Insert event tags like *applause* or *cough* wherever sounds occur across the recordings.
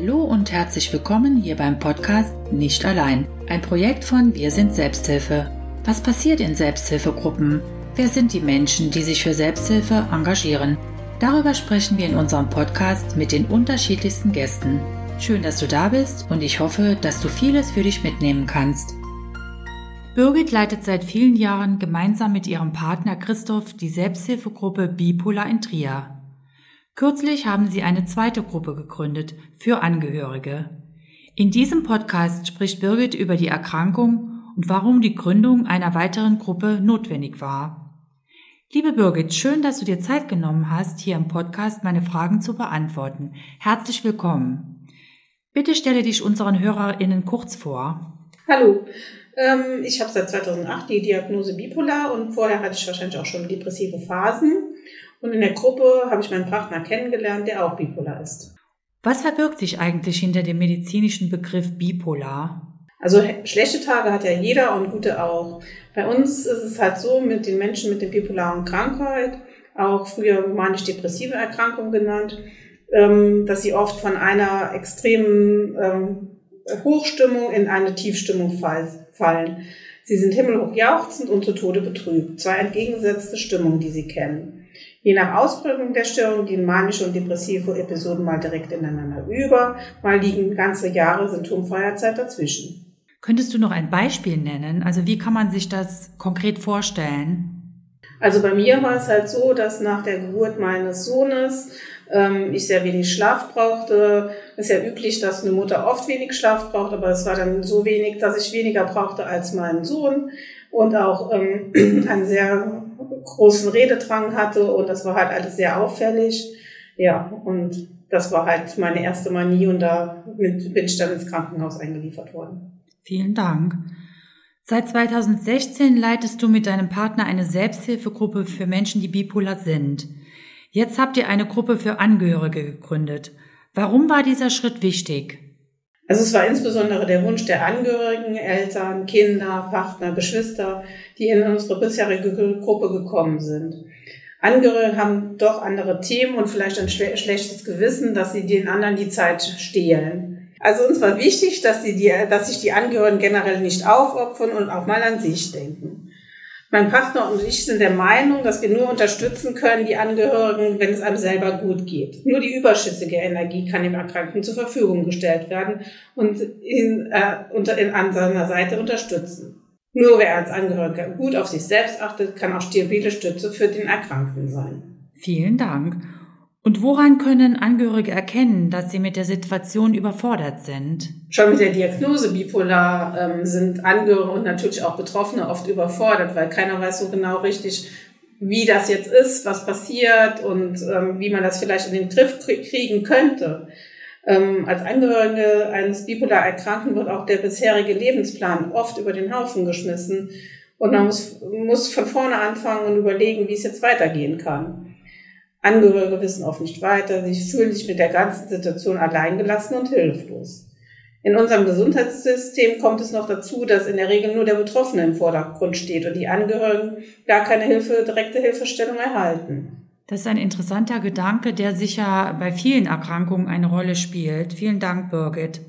Hallo und herzlich willkommen hier beim Podcast Nicht allein, ein Projekt von Wir sind Selbsthilfe. Was passiert in Selbsthilfegruppen? Wer sind die Menschen, die sich für Selbsthilfe engagieren? Darüber sprechen wir in unserem Podcast mit den unterschiedlichsten Gästen. Schön, dass du da bist und ich hoffe, dass du vieles für dich mitnehmen kannst. Birgit leitet seit vielen Jahren gemeinsam mit ihrem Partner Christoph die Selbsthilfegruppe Bipolar in Trier. Kürzlich haben sie eine zweite Gruppe gegründet für Angehörige. In diesem Podcast spricht Birgit über die Erkrankung und warum die Gründung einer weiteren Gruppe notwendig war. Liebe Birgit, schön, dass du dir Zeit genommen hast, hier im Podcast meine Fragen zu beantworten. Herzlich willkommen. Bitte stelle dich unseren HörerInnen kurz vor. Hallo, ähm, ich habe seit 2008 die Diagnose bipolar und vorher hatte ich wahrscheinlich auch schon depressive Phasen. Und in der Gruppe habe ich meinen Partner kennengelernt, der auch bipolar ist. Was verbirgt sich eigentlich hinter dem medizinischen Begriff bipolar? Also schlechte Tage hat ja jeder und gute auch. Bei uns ist es halt so mit den Menschen mit der bipolaren Krankheit, auch früher manisch-depressive Erkrankung genannt, ähm, dass sie oft von einer extremen ähm, Hochstimmung in eine Tiefstimmung fallen. Sie sind himmelhoch jauchzend und zu Tode betrübt. Zwei entgegengesetzte Stimmungen, die sie kennen. Je nach Ausprägung der Störung gehen manische und depressive Episoden mal direkt ineinander über, mal liegen ganze Jahre symptomfreier Zeit dazwischen. Könntest du noch ein Beispiel nennen? Also wie kann man sich das konkret vorstellen? Also bei mir war es halt so, dass nach der Geburt meines Sohnes ähm, ich sehr wenig Schlaf brauchte. Es ist ja üblich, dass eine Mutter oft wenig Schlaf braucht, aber es war dann so wenig, dass ich weniger brauchte als mein Sohn und auch ähm, *clears throat* einen sehr großen Rededrang hatte und das war halt alles sehr auffällig. Ja, und das war halt meine erste Manie und da bin ich dann ins Krankenhaus eingeliefert worden. Vielen Dank. Seit 2016 leitest du mit deinem Partner eine Selbsthilfegruppe für Menschen, die bipolar sind. Jetzt habt ihr eine Gruppe für Angehörige gegründet. Warum war dieser Schritt wichtig? Also es war insbesondere der Wunsch der Angehörigen, Eltern, Kinder, Partner, Geschwister, die in unsere bisherige Gruppe gekommen sind. Angehörige haben doch andere Themen und vielleicht ein schlechtes Gewissen, dass sie den anderen die Zeit stehlen. Also uns war wichtig, dass, die, dass sich die Angehörigen generell nicht aufopfern und auch mal an sich denken. Mein Partner und ich sind der Meinung, dass wir nur unterstützen können, die Angehörigen, wenn es einem selber gut geht. Nur die überschüssige Energie kann dem Erkrankten zur Verfügung gestellt werden und ihn äh, unter, in, an seiner Seite unterstützen. Nur wer als Angehöriger gut auf sich selbst achtet, kann auch stabile Stütze für den Erkrankten sein. Vielen Dank. Und woran können Angehörige erkennen, dass sie mit der Situation überfordert sind? Schon mit der Diagnose bipolar ähm, sind Angehörige und natürlich auch Betroffene oft überfordert, weil keiner weiß so genau richtig, wie das jetzt ist, was passiert und ähm, wie man das vielleicht in den Griff kriegen könnte. Ähm, als Angehörige eines bipolar Erkrankten wird auch der bisherige Lebensplan oft über den Haufen geschmissen und man muss, muss von vorne anfangen und überlegen, wie es jetzt weitergehen kann. Angehörige wissen oft nicht weiter, sie fühlen sich mit der ganzen Situation alleingelassen und hilflos. In unserem Gesundheitssystem kommt es noch dazu, dass in der Regel nur der Betroffene im Vordergrund steht und die Angehörigen gar keine Hilfe, direkte Hilfestellung erhalten. Das ist ein interessanter Gedanke, der sicher bei vielen Erkrankungen eine Rolle spielt. Vielen Dank, Birgit.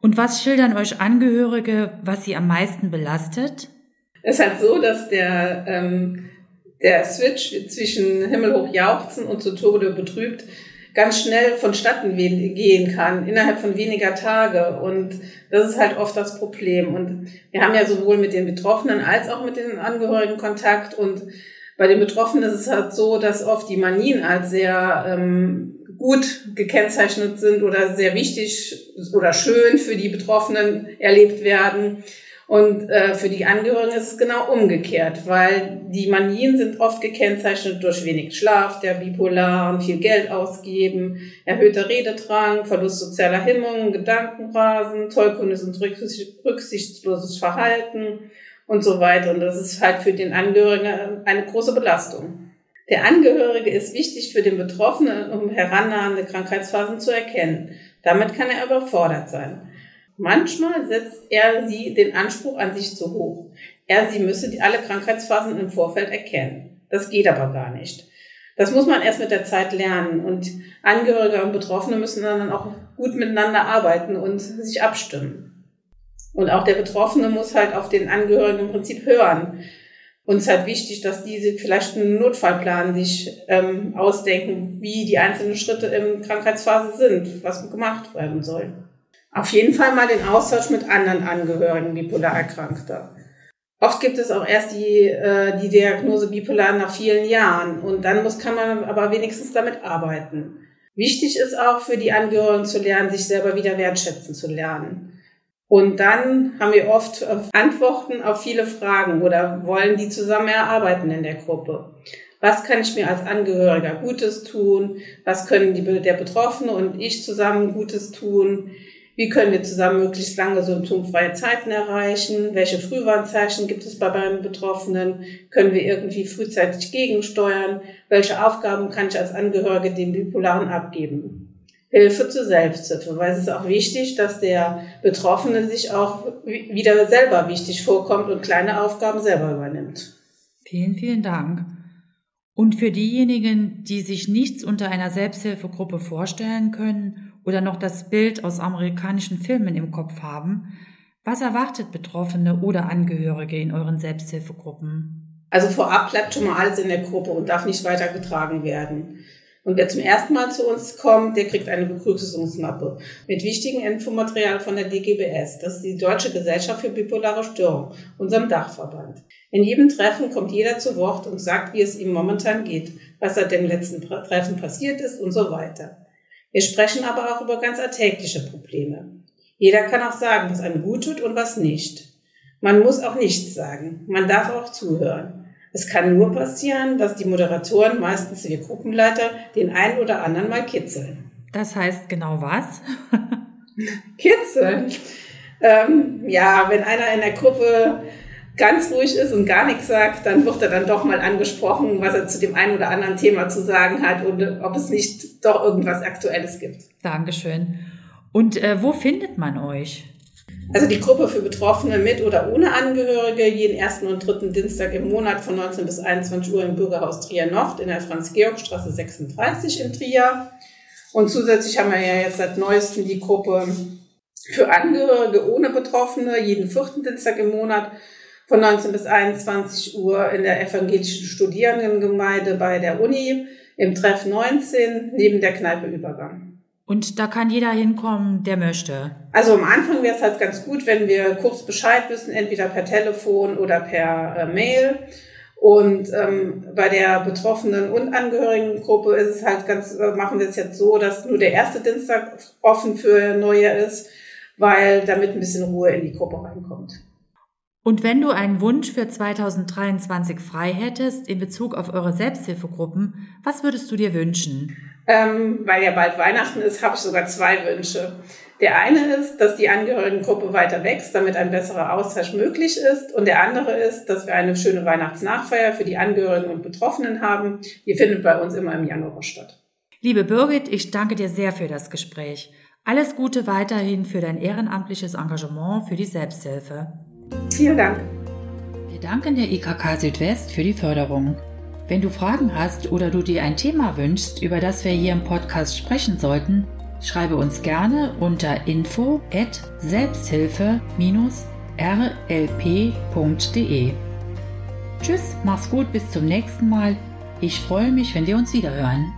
Und was schildern euch Angehörige, was sie am meisten belastet? Es ist halt so, dass der ähm, der Switch zwischen himmelhoch jauchzen und zu Tode betrübt ganz schnell vonstatten gehen kann, innerhalb von weniger Tage. Und das ist halt oft das Problem. Und wir haben ja sowohl mit den Betroffenen als auch mit den Angehörigen Kontakt. Und bei den Betroffenen ist es halt so, dass oft die Manien als sehr ähm, gut gekennzeichnet sind oder sehr wichtig oder schön für die Betroffenen erlebt werden. Und äh, für die Angehörigen ist es genau umgekehrt, weil die Manien sind oft gekennzeichnet durch wenig Schlaf, der bipolaren, viel Geld ausgeben, erhöhter Rededrang, Verlust sozialer Hemmungen, Gedankenrasen, tollkundiges und rücksichtsloses Verhalten und so weiter. Und das ist halt für den Angehörigen eine große Belastung. Der Angehörige ist wichtig für den Betroffenen, um herannahende Krankheitsphasen zu erkennen. Damit kann er überfordert sein. Manchmal setzt er sie den Anspruch an sich zu hoch. Er sie müsse alle Krankheitsphasen im Vorfeld erkennen. Das geht aber gar nicht. Das muss man erst mit der Zeit lernen und Angehörige und Betroffene müssen dann auch gut miteinander arbeiten und sich abstimmen. Und auch der Betroffene muss halt auf den Angehörigen im Prinzip hören. Und es ist halt wichtig, dass diese vielleicht einen Notfallplan sich ähm, ausdenken, wie die einzelnen Schritte in Krankheitsphase sind, was gemacht werden soll. Auf jeden Fall mal den Austausch mit anderen Angehörigen bipolar Erkrankter. Oft gibt es auch erst die, äh, die Diagnose bipolar nach vielen Jahren und dann muss, kann man aber wenigstens damit arbeiten. Wichtig ist auch für die Angehörigen zu lernen, sich selber wieder wertschätzen zu lernen. Und dann haben wir oft Antworten auf viele Fragen oder wollen die zusammen erarbeiten in der Gruppe. Was kann ich mir als Angehöriger Gutes tun? Was können die, der Betroffene und ich zusammen Gutes tun? Wie können wir zusammen möglichst lange symptomfreie Zeiten erreichen? Welche Frühwarnzeichen gibt es bei beiden Betroffenen? Können wir irgendwie frühzeitig gegensteuern? Welche Aufgaben kann ich als Angehörige dem Bipolaren abgeben? Hilfe zur Selbsthilfe, weil es ist auch wichtig, dass der Betroffene sich auch wieder selber wichtig vorkommt und kleine Aufgaben selber übernimmt. Vielen, vielen Dank. Und für diejenigen, die sich nichts unter einer Selbsthilfegruppe vorstellen können oder noch das Bild aus amerikanischen Filmen im Kopf haben, was erwartet Betroffene oder Angehörige in euren Selbsthilfegruppen? Also vorab bleibt schon mal alles in der Gruppe und darf nicht weitergetragen werden. Und wer zum ersten Mal zu uns kommt, der kriegt eine Begrüßungsmappe mit wichtigem Infomaterial von der DGBS. Das ist die Deutsche Gesellschaft für bipolare Störung, unserem Dachverband. In jedem Treffen kommt jeder zu Wort und sagt, wie es ihm momentan geht, was seit dem letzten Treffen passiert ist und so weiter. Wir sprechen aber auch über ganz alltägliche Probleme. Jeder kann auch sagen, was einem gut tut und was nicht. Man muss auch nichts sagen. Man darf auch zuhören. Es kann nur passieren, dass die Moderatoren, meistens die Gruppenleiter, den einen oder anderen mal kitzeln. Das heißt genau was? *laughs* kitzeln. Ähm, ja, wenn einer in der Gruppe ganz ruhig ist und gar nichts sagt, dann wird er dann doch mal angesprochen, was er zu dem einen oder anderen Thema zu sagen hat und ob es nicht doch irgendwas Aktuelles gibt. Dankeschön. Und äh, wo findet man euch? Also die Gruppe für Betroffene mit oder ohne Angehörige jeden ersten und dritten Dienstag im Monat von 19 bis 21 Uhr im Bürgerhaus Trier Nord in der Franz-Georg-Straße 36 in Trier. Und zusätzlich haben wir ja jetzt seit neuestem die Gruppe für Angehörige ohne Betroffene jeden vierten Dienstag im Monat von 19 bis 21 Uhr in der evangelischen Studierendengemeinde bei der Uni im Treff 19 neben der Kneipe Übergang. Und da kann jeder hinkommen, der möchte. Also am Anfang wäre es halt ganz gut, wenn wir kurz Bescheid wissen, entweder per Telefon oder per äh, Mail. Und ähm, bei der betroffenen und Angehörigengruppe ist es halt ganz, äh, machen wir es jetzt so, dass nur der erste Dienstag offen für Neue ist, weil damit ein bisschen Ruhe in die Gruppe reinkommt. Und wenn du einen Wunsch für 2023 frei hättest in Bezug auf eure Selbsthilfegruppen, was würdest du dir wünschen? Ähm, weil ja bald Weihnachten ist, habe ich sogar zwei Wünsche. Der eine ist, dass die Angehörigengruppe weiter wächst, damit ein besserer Austausch möglich ist. Und der andere ist, dass wir eine schöne Weihnachtsnachfeier für die Angehörigen und Betroffenen haben. Die findet bei uns immer im Januar statt. Liebe Birgit, ich danke dir sehr für das Gespräch. Alles Gute weiterhin für dein ehrenamtliches Engagement für die Selbsthilfe. Vielen Dank. Wir danken der IKK Südwest für die Förderung. Wenn du Fragen hast oder du dir ein Thema wünschst, über das wir hier im Podcast sprechen sollten, schreibe uns gerne unter info at selbsthilfe-rlp.de. Tschüss, mach's gut, bis zum nächsten Mal. Ich freue mich, wenn wir uns wiederhören.